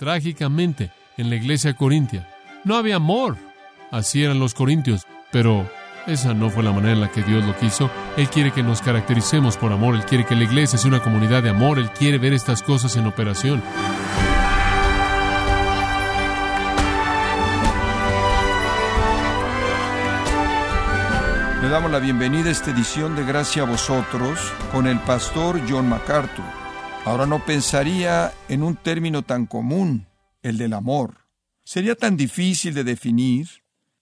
trágicamente en la iglesia corintia. No había amor. Así eran los corintios, pero esa no fue la manera en la que Dios lo quiso. Él quiere que nos caractericemos por amor, Él quiere que la iglesia sea una comunidad de amor, Él quiere ver estas cosas en operación. Le damos la bienvenida a esta edición de Gracia a vosotros con el pastor John MacArthur. Ahora no pensaría en un término tan común, el del amor. Sería tan difícil de definir,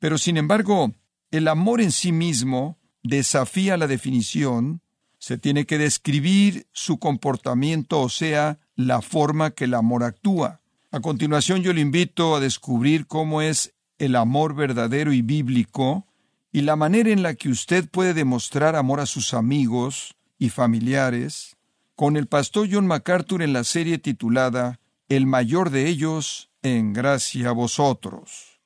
pero sin embargo, el amor en sí mismo desafía la definición, se tiene que describir su comportamiento, o sea, la forma que el amor actúa. A continuación yo le invito a descubrir cómo es el amor verdadero y bíblico y la manera en la que usted puede demostrar amor a sus amigos y familiares con el pastor John MacArthur en la serie titulada El mayor de ellos en gracia a vosotros.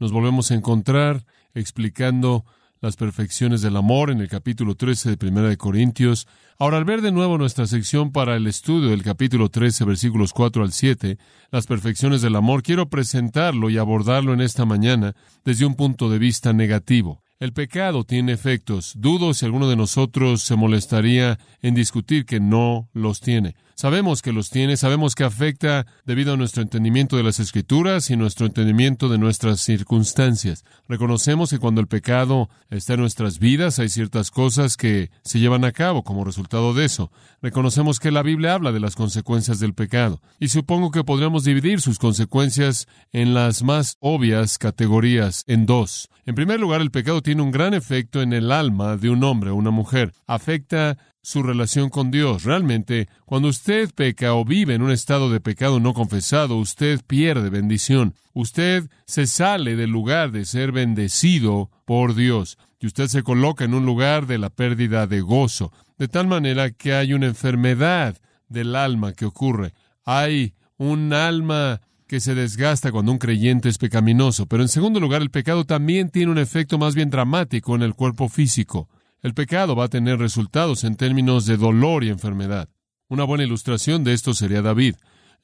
Nos volvemos a encontrar explicando las perfecciones del amor en el capítulo 13 de 1 de Corintios. Ahora, al ver de nuevo nuestra sección para el estudio del capítulo 13, versículos 4 al 7, las perfecciones del amor, quiero presentarlo y abordarlo en esta mañana desde un punto de vista negativo. El pecado tiene efectos. Dudo si alguno de nosotros se molestaría en discutir que no los tiene. Sabemos que los tiene, sabemos que afecta debido a nuestro entendimiento de las escrituras y nuestro entendimiento de nuestras circunstancias. Reconocemos que cuando el pecado está en nuestras vidas hay ciertas cosas que se llevan a cabo como resultado de eso. Reconocemos que la Biblia habla de las consecuencias del pecado y supongo que podríamos dividir sus consecuencias en las más obvias categorías en dos. En primer lugar, el pecado tiene un gran efecto en el alma de un hombre o una mujer. Afecta su relación con Dios. Realmente, cuando usted peca o vive en un estado de pecado no confesado, usted pierde bendición. Usted se sale del lugar de ser bendecido por Dios y usted se coloca en un lugar de la pérdida de gozo, de tal manera que hay una enfermedad del alma que ocurre. Hay un alma que se desgasta cuando un creyente es pecaminoso, pero en segundo lugar el pecado también tiene un efecto más bien dramático en el cuerpo físico. El pecado va a tener resultados en términos de dolor y enfermedad. Una buena ilustración de esto sería David.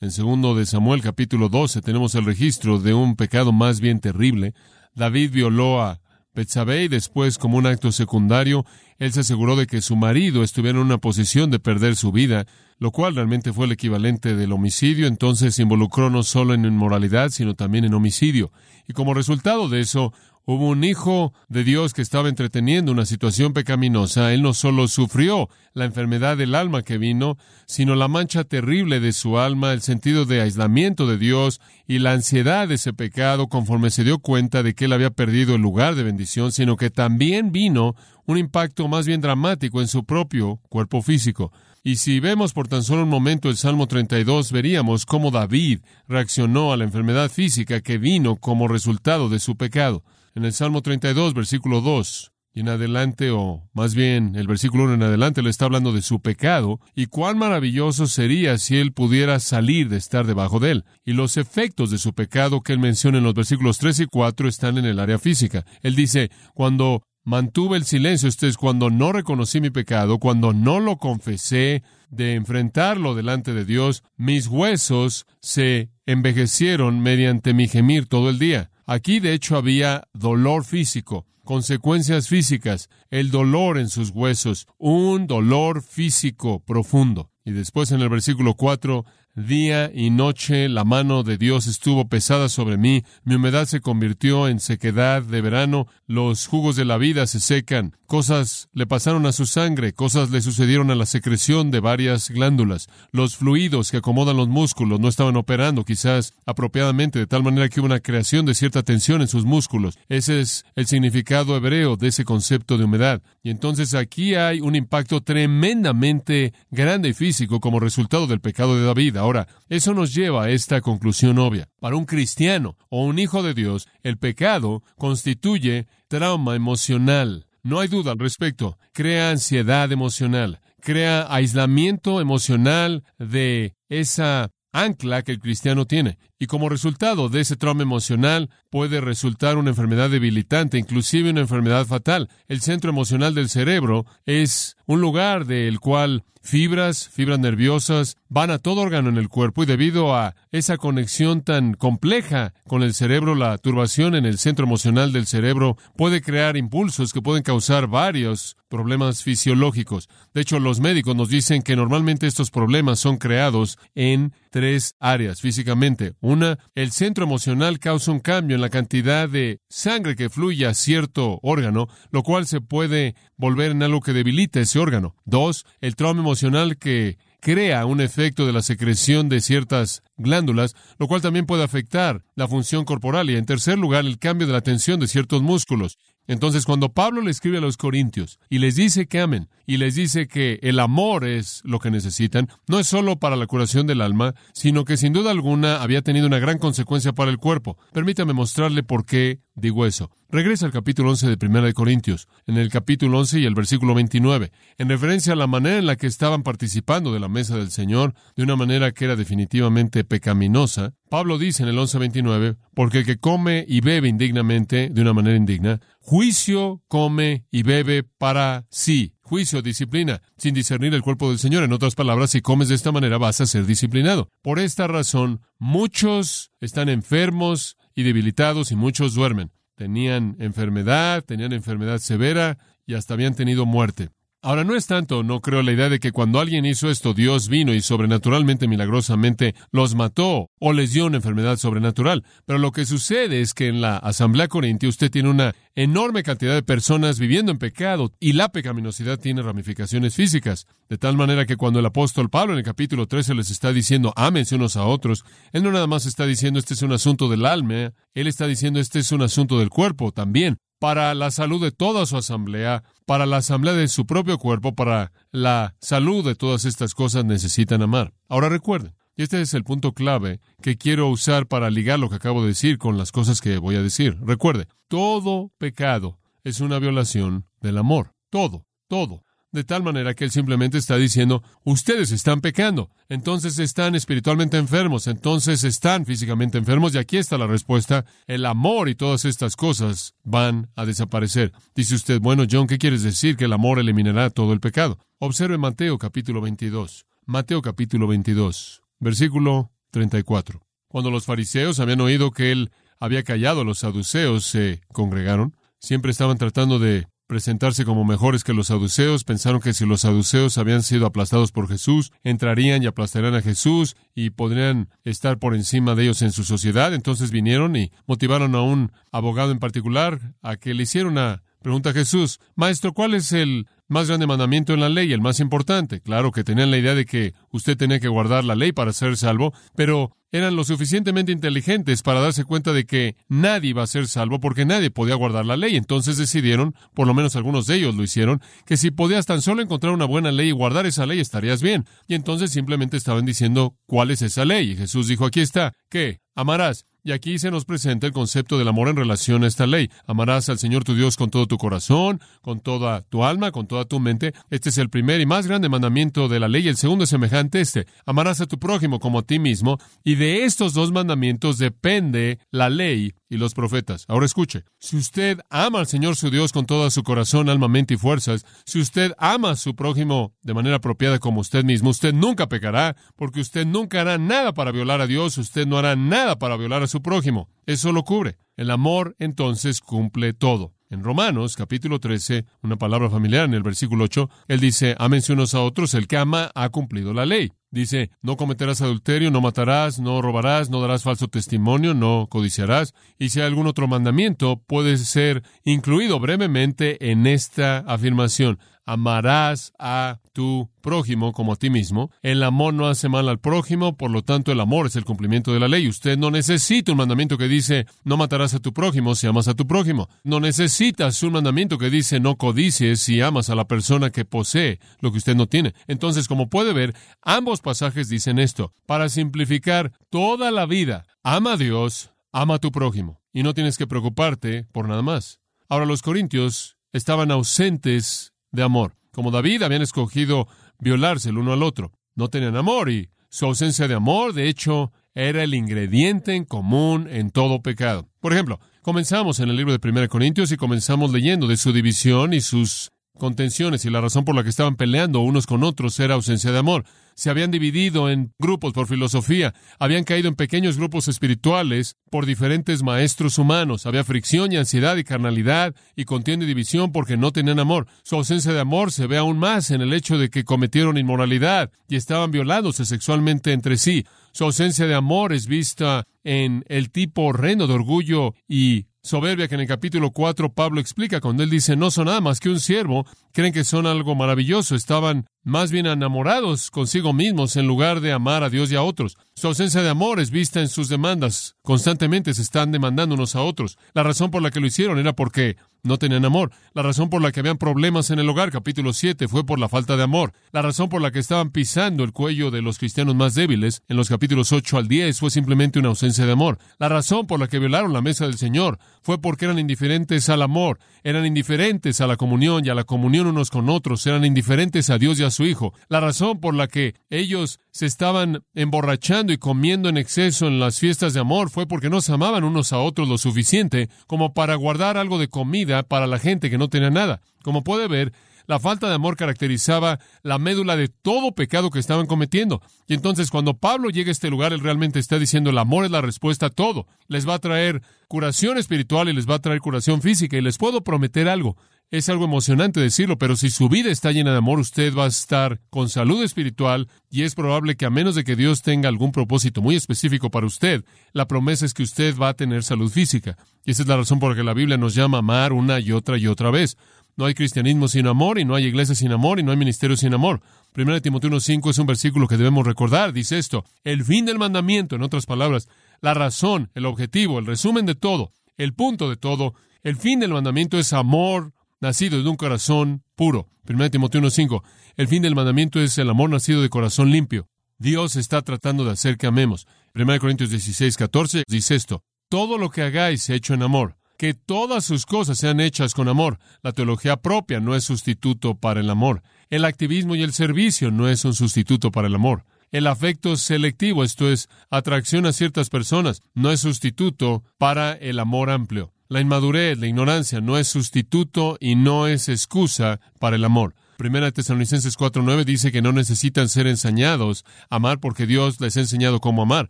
En segundo de Samuel capítulo 12 tenemos el registro de un pecado más bien terrible. David violó a Betsabé y después, como un acto secundario, él se aseguró de que su marido estuviera en una posición de perder su vida, lo cual realmente fue el equivalente del homicidio, entonces se involucró no solo en inmoralidad, sino también en homicidio. Y como resultado de eso, Hubo un hijo de Dios que estaba entreteniendo una situación pecaminosa. Él no solo sufrió la enfermedad del alma que vino, sino la mancha terrible de su alma, el sentido de aislamiento de Dios y la ansiedad de ese pecado conforme se dio cuenta de que él había perdido el lugar de bendición, sino que también vino un impacto más bien dramático en su propio cuerpo físico. Y si vemos por tan solo un momento el Salmo 32, veríamos cómo David reaccionó a la enfermedad física que vino como resultado de su pecado en el Salmo 32, versículo 2 y en adelante, o más bien el versículo 1 en adelante, le está hablando de su pecado y cuán maravilloso sería si él pudiera salir de estar debajo de él. Y los efectos de su pecado que él menciona en los versículos 3 y 4 están en el área física. Él dice, cuando mantuve el silencio, esto es cuando no reconocí mi pecado, cuando no lo confesé, de enfrentarlo delante de Dios, mis huesos se envejecieron mediante mi gemir todo el día. Aquí de hecho había dolor físico, consecuencias físicas, el dolor en sus huesos, un dolor físico profundo. Y después en el versículo 4, Día y noche la mano de Dios estuvo pesada sobre mí, mi humedad se convirtió en sequedad de verano, los jugos de la vida se secan, cosas le pasaron a su sangre, cosas le sucedieron a la secreción de varias glándulas, los fluidos que acomodan los músculos no estaban operando quizás apropiadamente, de tal manera que hubo una creación de cierta tensión en sus músculos. Ese es el significado hebreo de ese concepto de humedad. Y entonces aquí hay un impacto tremendamente grande y físico como resultado del pecado de David. Ahora, eso nos lleva a esta conclusión obvia. Para un cristiano o un hijo de Dios, el pecado constituye trauma emocional. No hay duda al respecto. Crea ansiedad emocional, crea aislamiento emocional de esa ancla que el cristiano tiene. Y como resultado de ese trauma emocional puede resultar una enfermedad debilitante, inclusive una enfermedad fatal. El centro emocional del cerebro es un lugar del cual fibras, fibras nerviosas, van a todo órgano en el cuerpo y debido a esa conexión tan compleja con el cerebro, la turbación en el centro emocional del cerebro puede crear impulsos que pueden causar varios problemas fisiológicos. De hecho, los médicos nos dicen que normalmente estos problemas son creados en tres áreas físicamente. Una, el centro emocional causa un cambio en la cantidad de sangre que fluye a cierto órgano, lo cual se puede volver en algo que debilita ese órgano. Dos, el trauma emocional que crea un efecto de la secreción de ciertas glándulas, lo cual también puede afectar la función corporal y, en tercer lugar, el cambio de la tensión de ciertos músculos. Entonces, cuando Pablo le escribe a los Corintios y les dice que amen y les dice que el amor es lo que necesitan, no es solo para la curación del alma, sino que sin duda alguna había tenido una gran consecuencia para el cuerpo. Permítame mostrarle por qué digo eso. Regresa al capítulo 11 de 1 de Corintios, en el capítulo 11 y el versículo 29, en referencia a la manera en la que estaban participando de la mesa del Señor, de una manera que era definitivamente pecaminosa. Pablo dice en el 11:29, porque el que come y bebe indignamente, de una manera indigna, juicio come y bebe para sí. Juicio, disciplina, sin discernir el cuerpo del Señor. En otras palabras, si comes de esta manera vas a ser disciplinado. Por esta razón, muchos están enfermos y debilitados y muchos duermen. Tenían enfermedad, tenían enfermedad severa y hasta habían tenido muerte. Ahora, no es tanto, no creo la idea de que cuando alguien hizo esto, Dios vino y sobrenaturalmente, milagrosamente, los mató o les dio una enfermedad sobrenatural. Pero lo que sucede es que en la Asamblea Corintia usted tiene una enorme cantidad de personas viviendo en pecado y la pecaminosidad tiene ramificaciones físicas. De tal manera que cuando el apóstol Pablo en el capítulo 13 les está diciendo, ámense unos a otros, él no nada más está diciendo este es un asunto del alma, él está diciendo este es un asunto del cuerpo también para la salud de toda su asamblea, para la asamblea de su propio cuerpo, para la salud de todas estas cosas necesitan amar. Ahora recuerden, y este es el punto clave que quiero usar para ligar lo que acabo de decir con las cosas que voy a decir. Recuerde, todo pecado es una violación del amor. Todo, todo de tal manera que él simplemente está diciendo, ustedes están pecando, entonces están espiritualmente enfermos, entonces están físicamente enfermos, y aquí está la respuesta, el amor y todas estas cosas van a desaparecer. Dice usted, bueno, John, ¿qué quieres decir? Que el amor eliminará todo el pecado. Observe Mateo capítulo 22, Mateo capítulo 22, versículo 34. Cuando los fariseos habían oído que él había callado a los saduceos, se congregaron, siempre estaban tratando de presentarse como mejores que los saduceos, pensaron que si los saduceos habían sido aplastados por Jesús, entrarían y aplastarían a Jesús y podrían estar por encima de ellos en su sociedad. Entonces vinieron y motivaron a un abogado en particular a que le hiciera una pregunta a Jesús, Maestro, ¿cuál es el más grande mandamiento en la ley, el más importante. Claro que tenían la idea de que usted tenía que guardar la ley para ser salvo, pero eran lo suficientemente inteligentes para darse cuenta de que nadie iba a ser salvo porque nadie podía guardar la ley. Entonces decidieron, por lo menos algunos de ellos lo hicieron, que si podías tan solo encontrar una buena ley y guardar esa ley estarías bien. Y entonces simplemente estaban diciendo, ¿cuál es esa ley? Y Jesús dijo, aquí está, ¿qué? Amarás y aquí se nos presenta el concepto del amor en relación a esta ley. Amarás al Señor tu Dios con todo tu corazón, con toda tu alma, con toda tu mente. Este es el primer y más grande mandamiento de la ley. El segundo es semejante a este. Amarás a tu prójimo como a ti mismo. Y de estos dos mandamientos depende la ley y los profetas. Ahora escuche, si usted ama al Señor su Dios con todo su corazón, alma, mente y fuerzas, si usted ama a su prójimo de manera apropiada como usted mismo, usted nunca pecará, porque usted nunca hará nada para violar a Dios, usted no hará nada para violar a su prójimo. Eso lo cubre. El amor entonces cumple todo. En Romanos capítulo 13, una palabra familiar en el versículo 8, él dice, ámense unos a otros, el que ama ha cumplido la ley. Dice, no cometerás adulterio, no matarás, no robarás, no darás falso testimonio, no codiciarás. Y si hay algún otro mandamiento, puede ser incluido brevemente en esta afirmación amarás a tu prójimo como a ti mismo. El amor no hace mal al prójimo, por lo tanto el amor es el cumplimiento de la ley. Usted no necesita un mandamiento que dice no matarás a tu prójimo si amas a tu prójimo. No necesitas un mandamiento que dice no codicies si amas a la persona que posee lo que usted no tiene. Entonces, como puede ver, ambos pasajes dicen esto. Para simplificar toda la vida, ama a Dios, ama a tu prójimo. Y no tienes que preocuparte por nada más. Ahora los corintios estaban ausentes de amor. Como David habían escogido violarse el uno al otro. No tenían amor y su ausencia de amor, de hecho, era el ingrediente en común en todo pecado. Por ejemplo, comenzamos en el libro de 1 Corintios y comenzamos leyendo de su división y sus contenciones y la razón por la que estaban peleando unos con otros era ausencia de amor. Se habían dividido en grupos por filosofía, habían caído en pequeños grupos espirituales por diferentes maestros humanos, había fricción y ansiedad y carnalidad y contienda y división porque no tenían amor. Su ausencia de amor se ve aún más en el hecho de que cometieron inmoralidad y estaban violándose sexualmente entre sí. Su ausencia de amor es vista en el tipo horrendo de orgullo y soberbia que en el capítulo 4 Pablo explica cuando él dice no son nada más que un siervo, creen que son algo maravilloso, estaban más bien enamorados consigo mismos en lugar de amar a Dios y a otros. Su ausencia de amor es vista en sus demandas, constantemente se están demandando unos a otros. La razón por la que lo hicieron era porque no tenían amor. La razón por la que habían problemas en el hogar, capítulo 7, fue por la falta de amor. La razón por la que estaban pisando el cuello de los cristianos más débiles, en los capítulos 8 al 10, fue simplemente una ausencia de amor. La razón por la que violaron la mesa del Señor fue porque eran indiferentes al amor, eran indiferentes a la comunión y a la comunión unos con otros, eran indiferentes a Dios y a su Hijo. La razón por la que ellos se estaban emborrachando y comiendo en exceso en las fiestas de amor fue porque no se amaban unos a otros lo suficiente como para guardar algo de comida para la gente que no tenía nada. Como puede ver, la falta de amor caracterizaba la médula de todo pecado que estaban cometiendo. Y entonces cuando Pablo llega a este lugar, él realmente está diciendo el amor es la respuesta a todo. Les va a traer curación espiritual y les va a traer curación física. Y les puedo prometer algo. Es algo emocionante decirlo, pero si su vida está llena de amor, usted va a estar con salud espiritual y es probable que a menos de que Dios tenga algún propósito muy específico para usted, la promesa es que usted va a tener salud física. Y esa es la razón por la que la Biblia nos llama a amar una y otra y otra vez. No hay cristianismo sin amor y no hay iglesia sin amor y no hay ministerio sin amor. Primero Timoteo 1.5 es un versículo que debemos recordar. Dice esto, el fin del mandamiento, en otras palabras, la razón, el objetivo, el resumen de todo, el punto de todo, el fin del mandamiento es amor nacido de un corazón puro. 1 Timoteo 1.5. El fin del mandamiento es el amor nacido de corazón limpio. Dios está tratando de hacer que amemos. 1 Corintios 16.14 dice esto. Todo lo que hagáis hecho en amor. Que todas sus cosas sean hechas con amor. La teología propia no es sustituto para el amor. El activismo y el servicio no es un sustituto para el amor. El afecto selectivo, esto es, atracción a ciertas personas, no es sustituto para el amor amplio. La inmadurez, la ignorancia no es sustituto y no es excusa para el amor. Primera Tesalonicenses 4.9 dice que no necesitan ser enseñados a amar porque Dios les ha enseñado cómo amar.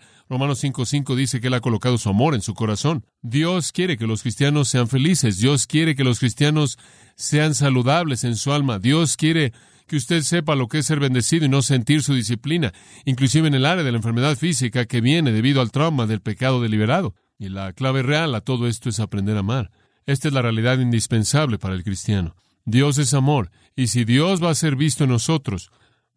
Romanos 5.5 dice que Él ha colocado su amor en su corazón. Dios quiere que los cristianos sean felices. Dios quiere que los cristianos sean saludables en su alma. Dios quiere que usted sepa lo que es ser bendecido y no sentir su disciplina, inclusive en el área de la enfermedad física que viene debido al trauma del pecado deliberado. Y la clave real a todo esto es aprender a amar. Esta es la realidad indispensable para el cristiano. Dios es amor, y si Dios va a ser visto en nosotros,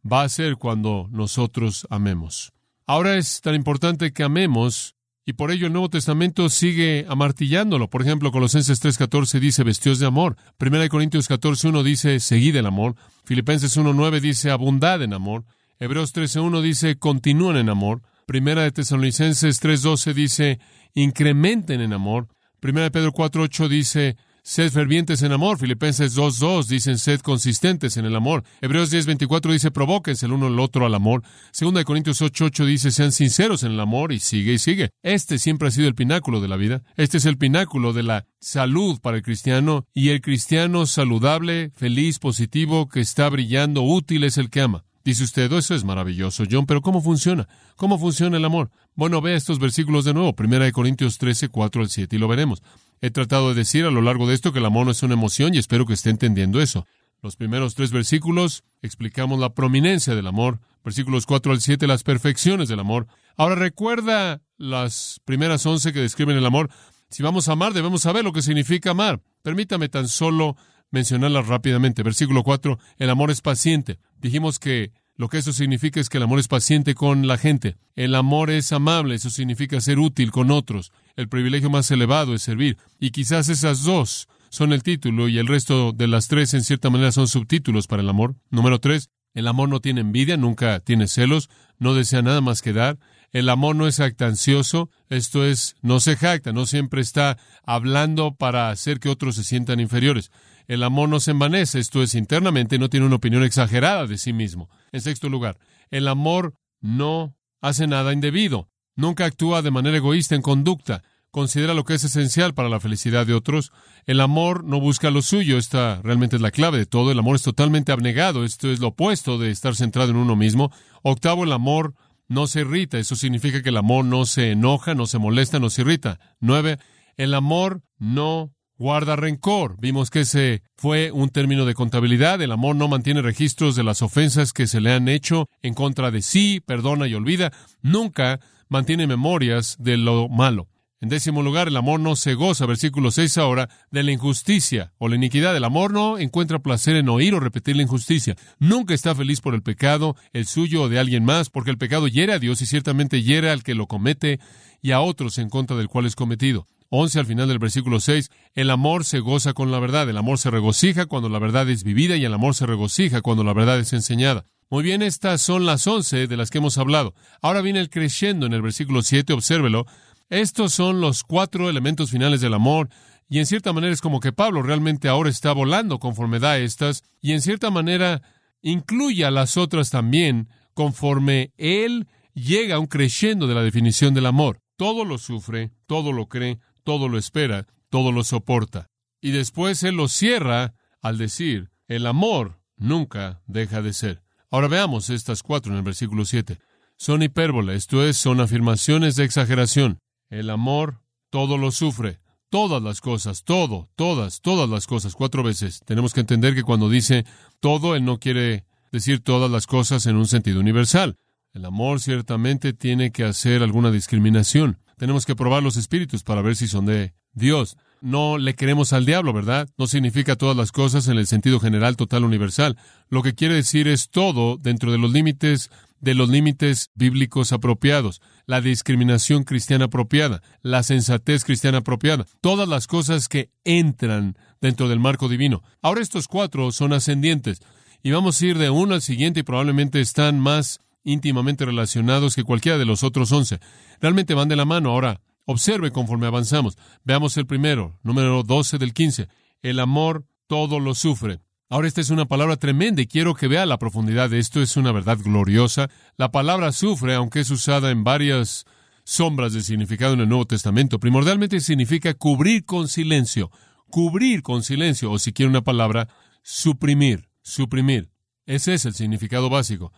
va a ser cuando nosotros amemos. Ahora es tan importante que amemos, y por ello el Nuevo Testamento sigue amartillándolo. Por ejemplo, Colosenses 3.14 dice vestidos de amor. 1 Corintios 14.1 dice seguid el amor. Filipenses 1.9 dice abundad en amor. Hebreos 13.1 dice continúen en amor. Primera de Tesalonicenses 3.12 dice incrementen en amor. Primera de Pedro 4.8 dice, sed fervientes en amor. Filipenses 2.2 dicen, sed consistentes en el amor. Hebreos 10.24 dice, provóquense el uno al otro al amor. Segunda de Corintios 8.8 dice, sean sinceros en el amor y sigue y sigue. Este siempre ha sido el pináculo de la vida. Este es el pináculo de la salud para el cristiano y el cristiano saludable, feliz, positivo, que está brillando, útil es el que ama. Dice usted, oh, eso es maravilloso, John, pero ¿cómo funciona? ¿Cómo funciona el amor? Bueno, vea estos versículos de nuevo, Primera de Corintios 13, 4 al 7, y lo veremos. He tratado de decir a lo largo de esto que el amor no es una emoción y espero que esté entendiendo eso. Los primeros tres versículos explicamos la prominencia del amor, versículos 4 al 7, las perfecciones del amor. Ahora recuerda las primeras once que describen el amor. Si vamos a amar, debemos saber lo que significa amar. Permítame tan solo mencionarlas rápidamente. Versículo 4, el amor es paciente. Dijimos que lo que eso significa es que el amor es paciente con la gente. El amor es amable, eso significa ser útil con otros. El privilegio más elevado es servir. Y quizás esas dos son el título y el resto de las tres en cierta manera son subtítulos para el amor. Número tres, el amor no tiene envidia, nunca tiene celos, no desea nada más que dar. El amor no es actancioso, esto es, no se jacta, no siempre está hablando para hacer que otros se sientan inferiores. El amor no se envanece, esto es internamente, no tiene una opinión exagerada de sí mismo. En sexto lugar, el amor no hace nada indebido, nunca actúa de manera egoísta en conducta. considera lo que es esencial para la felicidad de otros. El amor no busca lo suyo. Esta realmente es la clave de todo. El amor es totalmente abnegado. Esto es lo opuesto de estar centrado en uno mismo. Octavo, el amor no se irrita. Eso significa que el amor no se enoja, no se molesta, no se irrita. Nueve, el amor no guarda rencor. Vimos que ese fue un término de contabilidad. El amor no mantiene registros de las ofensas que se le han hecho en contra de sí, perdona y olvida. Nunca mantiene memorias de lo malo. En décimo lugar, el amor no se goza, versículo 6 ahora, de la injusticia o la iniquidad. El amor no encuentra placer en oír o repetir la injusticia. Nunca está feliz por el pecado, el suyo o de alguien más, porque el pecado hiere a Dios y ciertamente hiere al que lo comete y a otros en contra del cual es cometido. 11 al final del versículo 6, el amor se goza con la verdad, el amor se regocija cuando la verdad es vivida y el amor se regocija cuando la verdad es enseñada. Muy bien, estas son las once de las que hemos hablado. Ahora viene el creciendo en el versículo 7, obsérvelo, estos son los cuatro elementos finales del amor, y en cierta manera es como que Pablo realmente ahora está volando conforme da estas, y en cierta manera incluye a las otras también conforme él llega a un creciendo de la definición del amor. Todo lo sufre, todo lo cree, todo lo espera, todo lo soporta. Y después él lo cierra al decir, el amor nunca deja de ser. Ahora veamos estas cuatro en el versículo 7. Son hipérbole, esto es, son afirmaciones de exageración. El amor todo lo sufre, todas las cosas, todo, todas, todas las cosas, cuatro veces. Tenemos que entender que cuando dice todo, él no quiere decir todas las cosas en un sentido universal. El amor ciertamente tiene que hacer alguna discriminación. Tenemos que probar los espíritus para ver si son de Dios. No le queremos al diablo, ¿verdad? No significa todas las cosas en el sentido general, total, universal. Lo que quiere decir es todo dentro de los límites de los límites bíblicos apropiados, la discriminación cristiana apropiada, la sensatez cristiana apropiada, todas las cosas que entran dentro del marco divino. Ahora estos cuatro son ascendientes y vamos a ir de uno al siguiente y probablemente están más íntimamente relacionados que cualquiera de los otros once. Realmente van de la mano. Ahora, observe conforme avanzamos. Veamos el primero, número 12 del 15. El amor todo lo sufre. Ahora esta es una palabra tremenda y quiero que vea la profundidad de esto. Es una verdad gloriosa. La palabra sufre, aunque es usada en varias sombras de significado en el Nuevo Testamento, primordialmente significa cubrir con silencio, cubrir con silencio, o si quiere una palabra, suprimir, suprimir. Ese es el significado básico.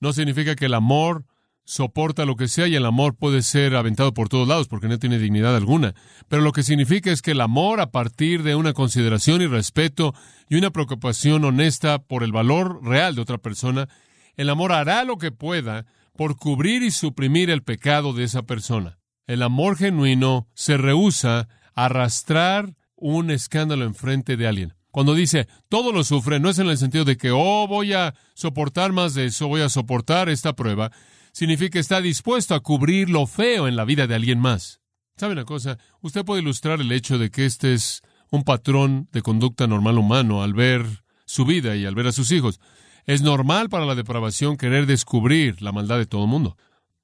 No significa que el amor soporta lo que sea y el amor puede ser aventado por todos lados porque no tiene dignidad alguna. Pero lo que significa es que el amor a partir de una consideración y respeto y una preocupación honesta por el valor real de otra persona, el amor hará lo que pueda por cubrir y suprimir el pecado de esa persona. El amor genuino se rehúsa a arrastrar un escándalo enfrente de alguien. Cuando dice todo lo sufre, no es en el sentido de que, oh, voy a soportar más de eso, voy a soportar esta prueba, significa está dispuesto a cubrir lo feo en la vida de alguien más. ¿Sabe una cosa? Usted puede ilustrar el hecho de que este es un patrón de conducta normal humano al ver su vida y al ver a sus hijos. Es normal para la depravación querer descubrir la maldad de todo el mundo.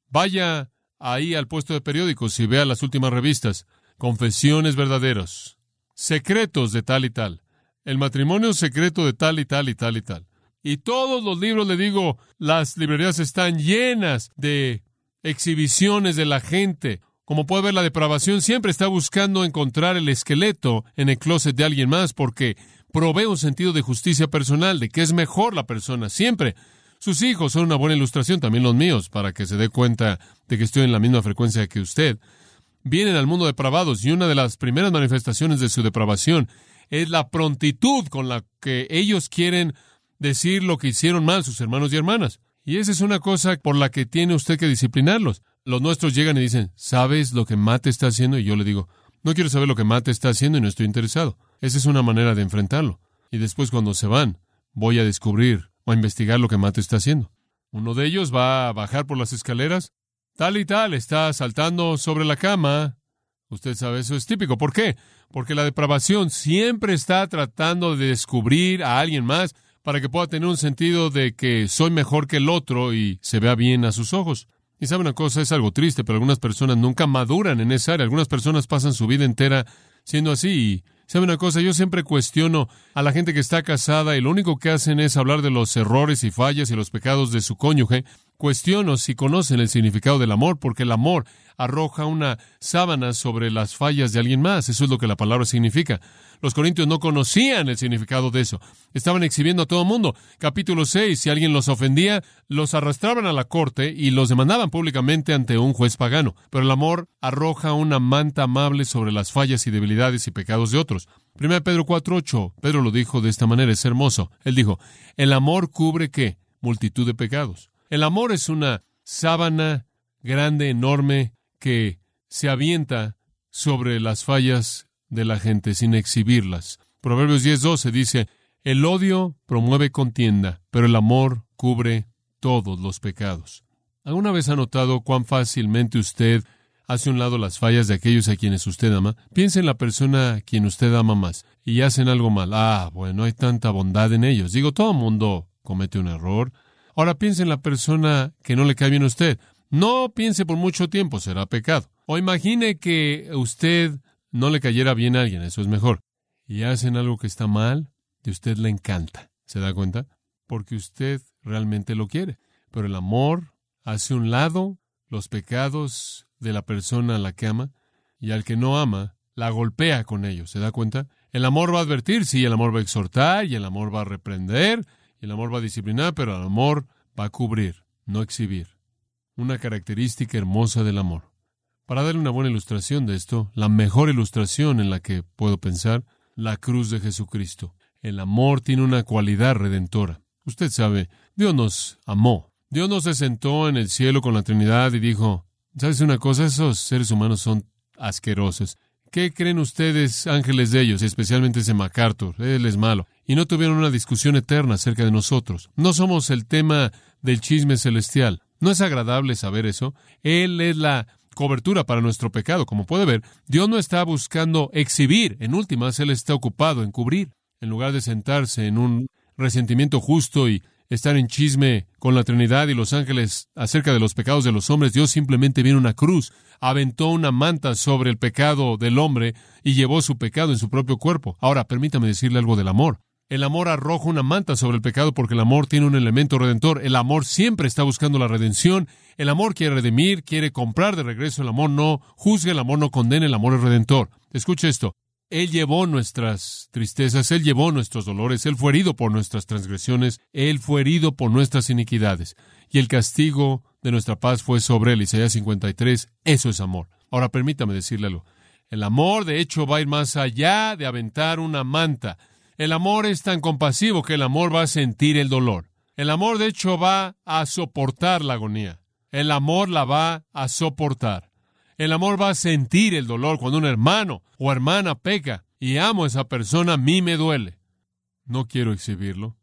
Vaya ahí al puesto de periódicos y vea las últimas revistas. Confesiones verdaderas. Secretos de tal y tal. El matrimonio secreto de tal y tal y tal y tal. Y todos los libros, le digo, las librerías están llenas de exhibiciones de la gente. Como puede ver, la depravación siempre está buscando encontrar el esqueleto en el closet de alguien más porque provee un sentido de justicia personal, de que es mejor la persona, siempre. Sus hijos son una buena ilustración, también los míos, para que se dé cuenta de que estoy en la misma frecuencia que usted. Vienen al mundo depravados y una de las primeras manifestaciones de su depravación es la prontitud con la que ellos quieren decir lo que hicieron mal sus hermanos y hermanas. Y esa es una cosa por la que tiene usted que disciplinarlos. Los nuestros llegan y dicen, ¿sabes lo que Mate está haciendo? Y yo le digo, no quiero saber lo que Mate está haciendo y no estoy interesado. Esa es una manera de enfrentarlo. Y después cuando se van, voy a descubrir o a investigar lo que Mate está haciendo. Uno de ellos va a bajar por las escaleras. Tal y tal, está saltando sobre la cama. Usted sabe, eso es típico. ¿Por qué? Porque la depravación siempre está tratando de descubrir a alguien más para que pueda tener un sentido de que soy mejor que el otro y se vea bien a sus ojos. Y sabe una cosa, es algo triste, pero algunas personas nunca maduran en esa área. Algunas personas pasan su vida entera siendo así. Y sabe una cosa, yo siempre cuestiono a la gente que está casada y lo único que hacen es hablar de los errores y fallas y los pecados de su cónyuge, cuestiono si conocen el significado del amor, porque el amor arroja una sábana sobre las fallas de alguien más. Eso es lo que la palabra significa. Los corintios no conocían el significado de eso. Estaban exhibiendo a todo el mundo. Capítulo 6, si alguien los ofendía, los arrastraban a la corte y los demandaban públicamente ante un juez pagano. Pero el amor arroja una manta amable sobre las fallas y debilidades y pecados de otros. 1 Pedro 4.8, Pedro lo dijo de esta manera, es hermoso. Él dijo, el amor cubre qué? Multitud de pecados. El amor es una sábana grande, enorme, que se avienta sobre las fallas de la gente sin exhibirlas. Proverbios 10:12 dice, el odio promueve contienda, pero el amor cubre todos los pecados. ¿Alguna vez ha notado cuán fácilmente usted hace un lado las fallas de aquellos a quienes usted ama? Piense en la persona a quien usted ama más y hacen algo mal. Ah, bueno, hay tanta bondad en ellos. Digo, todo mundo comete un error. Ahora piense en la persona que no le cae bien a usted. No piense por mucho tiempo, será pecado. O imagine que usted no le cayera bien a alguien, eso es mejor. Y hacen algo que está mal, y usted le encanta. ¿Se da cuenta? Porque usted realmente lo quiere. Pero el amor hace un lado los pecados de la persona a la que ama, y al que no ama, la golpea con ellos. ¿Se da cuenta? El amor va a advertir, sí, el amor va a exhortar, y el amor va a reprender, el amor va a disciplinar, pero el amor va a cubrir, no exhibir. Una característica hermosa del amor. Para darle una buena ilustración de esto, la mejor ilustración en la que puedo pensar, la cruz de Jesucristo. El amor tiene una cualidad redentora. Usted sabe, Dios nos amó. Dios nos se sentó en el cielo con la Trinidad y dijo, ¿sabes una cosa? Esos seres humanos son asquerosos. ¿Qué creen ustedes, ángeles de ellos, especialmente ese MacArthur? Él es malo. Y no tuvieron una discusión eterna acerca de nosotros. No somos el tema del chisme celestial. ¿No es agradable saber eso? Él es la cobertura para nuestro pecado. Como puede ver, Dios no está buscando exhibir, en últimas, Él está ocupado en cubrir, en lugar de sentarse en un resentimiento justo y estar en chisme con la Trinidad y los ángeles acerca de los pecados de los hombres, Dios simplemente vino una cruz, aventó una manta sobre el pecado del hombre y llevó su pecado en su propio cuerpo. Ahora, permítame decirle algo del amor. El amor arroja una manta sobre el pecado porque el amor tiene un elemento redentor. El amor siempre está buscando la redención. El amor quiere redimir, quiere comprar de regreso. El amor no juzga, el amor no condena, el amor es redentor. Escuche esto. Él llevó nuestras tristezas, Él llevó nuestros dolores, Él fue herido por nuestras transgresiones, Él fue herido por nuestras iniquidades. Y el castigo de nuestra paz fue sobre Él. Isaías 53. Eso es amor. Ahora permítame decirle. El amor, de hecho, va a ir más allá de aventar una manta. El amor es tan compasivo que el amor va a sentir el dolor. El amor, de hecho, va a soportar la agonía. El amor la va a soportar. El amor va a sentir el dolor cuando un hermano o hermana peca y amo a esa persona, a mí me duele. No quiero exhibirlo.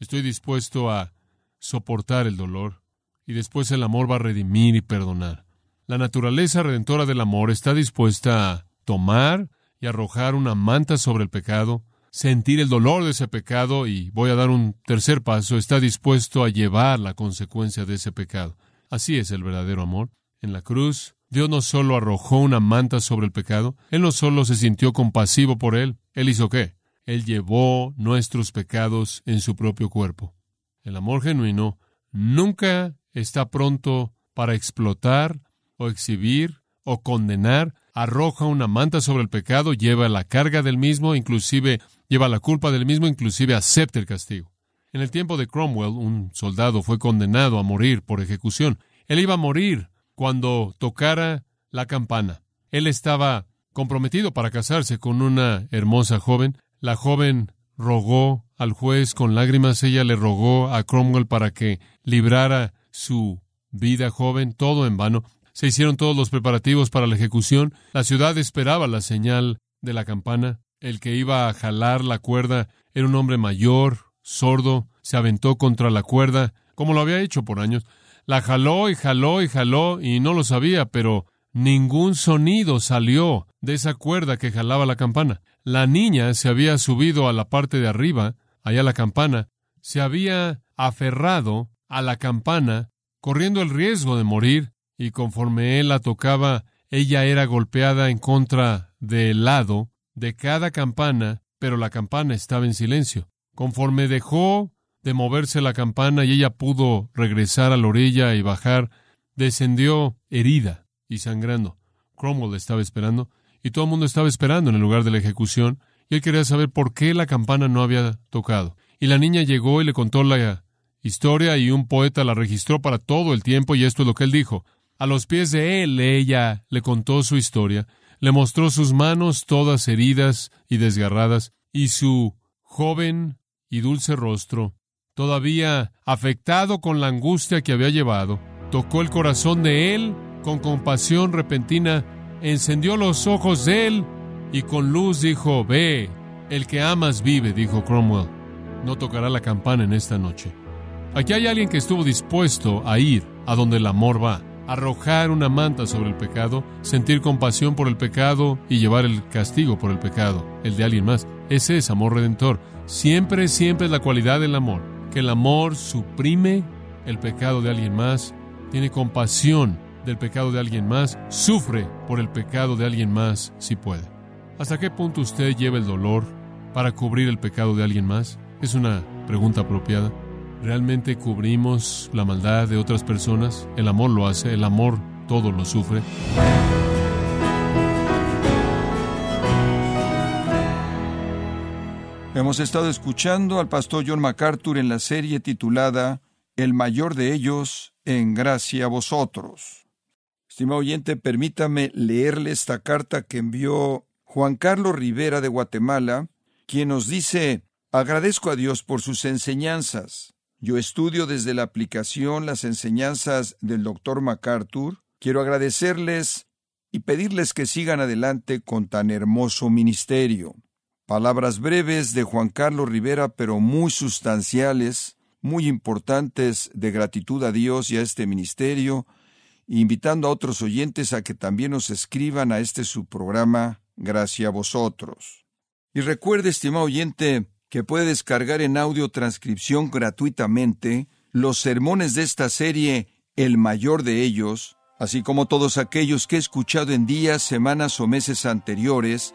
Estoy dispuesto a soportar el dolor y después el amor va a redimir y perdonar. La naturaleza redentora del amor está dispuesta a tomar y arrojar una manta sobre el pecado sentir el dolor de ese pecado y voy a dar un tercer paso, está dispuesto a llevar la consecuencia de ese pecado. Así es el verdadero amor. En la cruz, Dios no solo arrojó una manta sobre el pecado, Él no solo se sintió compasivo por él, Él hizo qué? Él llevó nuestros pecados en su propio cuerpo. El amor genuino nunca está pronto para explotar o exhibir o condenar, arroja una manta sobre el pecado, lleva la carga del mismo, inclusive lleva la culpa del mismo, inclusive acepta el castigo. En el tiempo de Cromwell, un soldado fue condenado a morir por ejecución. Él iba a morir cuando tocara la campana. Él estaba comprometido para casarse con una hermosa joven. La joven rogó al juez con lágrimas, ella le rogó a Cromwell para que librara su vida joven, todo en vano. Se hicieron todos los preparativos para la ejecución. La ciudad esperaba la señal de la campana. El que iba a jalar la cuerda era un hombre mayor, sordo, se aventó contra la cuerda, como lo había hecho por años. La jaló y jaló y jaló y no lo sabía, pero ningún sonido salió de esa cuerda que jalaba la campana. La niña se había subido a la parte de arriba, allá la campana, se había aferrado a la campana, corriendo el riesgo de morir, y conforme él la tocaba, ella era golpeada en contra del lado de cada campana, pero la campana estaba en silencio. Conforme dejó de moverse la campana y ella pudo regresar a la orilla y bajar, descendió herida y sangrando. Cromwell estaba esperando y todo el mundo estaba esperando en el lugar de la ejecución y él quería saber por qué la campana no había tocado. Y la niña llegó y le contó la historia y un poeta la registró para todo el tiempo y esto es lo que él dijo. A los pies de él ella le contó su historia, le mostró sus manos todas heridas y desgarradas y su joven y dulce rostro, todavía afectado con la angustia que había llevado, tocó el corazón de él con compasión repentina, encendió los ojos de él y con luz dijo, Ve, el que amas vive, dijo Cromwell. No tocará la campana en esta noche. Aquí hay alguien que estuvo dispuesto a ir a donde el amor va, arrojar una manta sobre el pecado, sentir compasión por el pecado y llevar el castigo por el pecado, el de alguien más. Ese es amor redentor. Siempre, siempre es la cualidad del amor, que el amor suprime el pecado de alguien más, tiene compasión del pecado de alguien más, sufre por el pecado de alguien más si puede. ¿Hasta qué punto usted lleva el dolor para cubrir el pecado de alguien más? Es una pregunta apropiada. ¿Realmente cubrimos la maldad de otras personas? El amor lo hace, el amor todo lo sufre. Hemos estado escuchando al pastor John MacArthur en la serie titulada El mayor de ellos, en gracia a vosotros. Estimado oyente, permítame leerle esta carta que envió Juan Carlos Rivera de Guatemala, quien nos dice, agradezco a Dios por sus enseñanzas. Yo estudio desde la aplicación las enseñanzas del doctor MacArthur. Quiero agradecerles y pedirles que sigan adelante con tan hermoso ministerio. Palabras breves de Juan Carlos Rivera, pero muy sustanciales, muy importantes de gratitud a Dios y a este ministerio, invitando a otros oyentes a que también nos escriban a este su programa, Gracias a vosotros. Y recuerde, estimado oyente, que puede descargar en audio transcripción gratuitamente los sermones de esta serie, el mayor de ellos, así como todos aquellos que he escuchado en días, semanas o meses anteriores